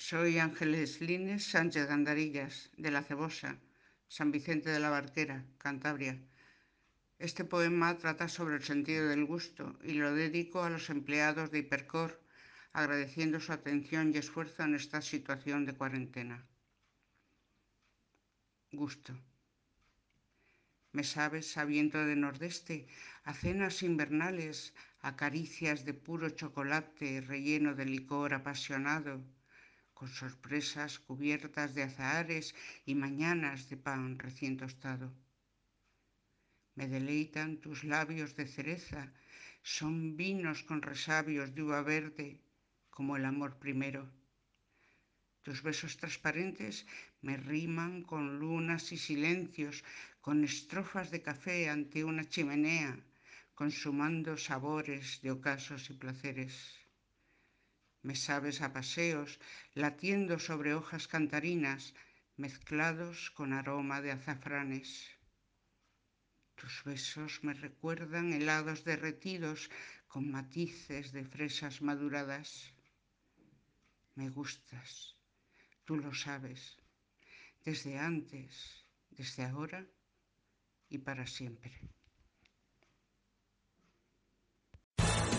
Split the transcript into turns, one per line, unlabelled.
Soy Ángeles Lines Sánchez Gandarillas, de La Cebosa, San Vicente de la Barquera, Cantabria. Este poema trata sobre el sentido del gusto y lo dedico a los empleados de Hipercor, agradeciendo su atención y esfuerzo en esta situación de cuarentena. Gusto. Me sabes a viento de nordeste, a cenas invernales, a caricias de puro chocolate relleno de licor apasionado, con sorpresas cubiertas de azahares y mañanas de pan recién tostado. Me deleitan tus labios de cereza, son vinos con resabios de uva verde, como el amor primero. Tus besos transparentes me riman con lunas y silencios, con estrofas de café ante una chimenea, consumando sabores de ocasos y placeres. Me sabes a paseos, latiendo sobre hojas cantarinas, mezclados con aroma de azafranes. Tus besos me recuerdan helados derretidos con matices de fresas maduradas. Me gustas, tú lo sabes, desde antes, desde ahora y para siempre.